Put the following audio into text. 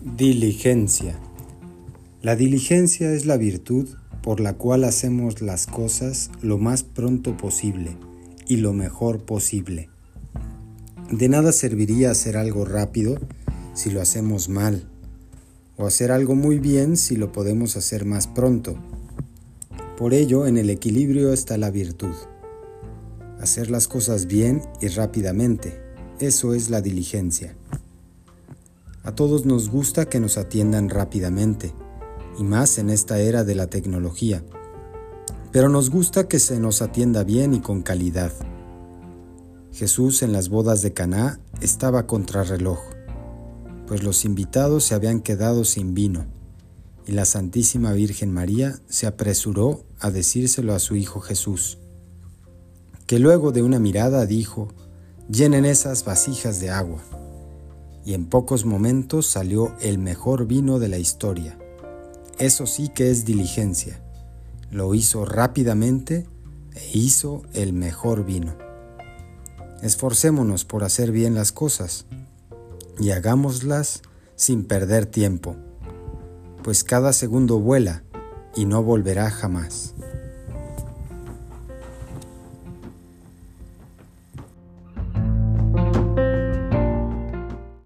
Diligencia. La diligencia es la virtud por la cual hacemos las cosas lo más pronto posible y lo mejor posible. De nada serviría hacer algo rápido si lo hacemos mal, o hacer algo muy bien si lo podemos hacer más pronto. Por ello, en el equilibrio está la virtud. Hacer las cosas bien y rápidamente, eso es la diligencia. A todos nos gusta que nos atiendan rápidamente, y más en esta era de la tecnología. Pero nos gusta que se nos atienda bien y con calidad. Jesús en las bodas de Caná estaba contrarreloj, pues los invitados se habían quedado sin vino, y la Santísima Virgen María se apresuró a decírselo a su Hijo Jesús, que luego de una mirada dijo, llenen esas vasijas de agua y en pocos momentos salió el mejor vino de la historia. Eso sí que es diligencia. Lo hizo rápidamente e hizo el mejor vino. Esforcémonos por hacer bien las cosas y hagámoslas sin perder tiempo, pues cada segundo vuela y no volverá jamás.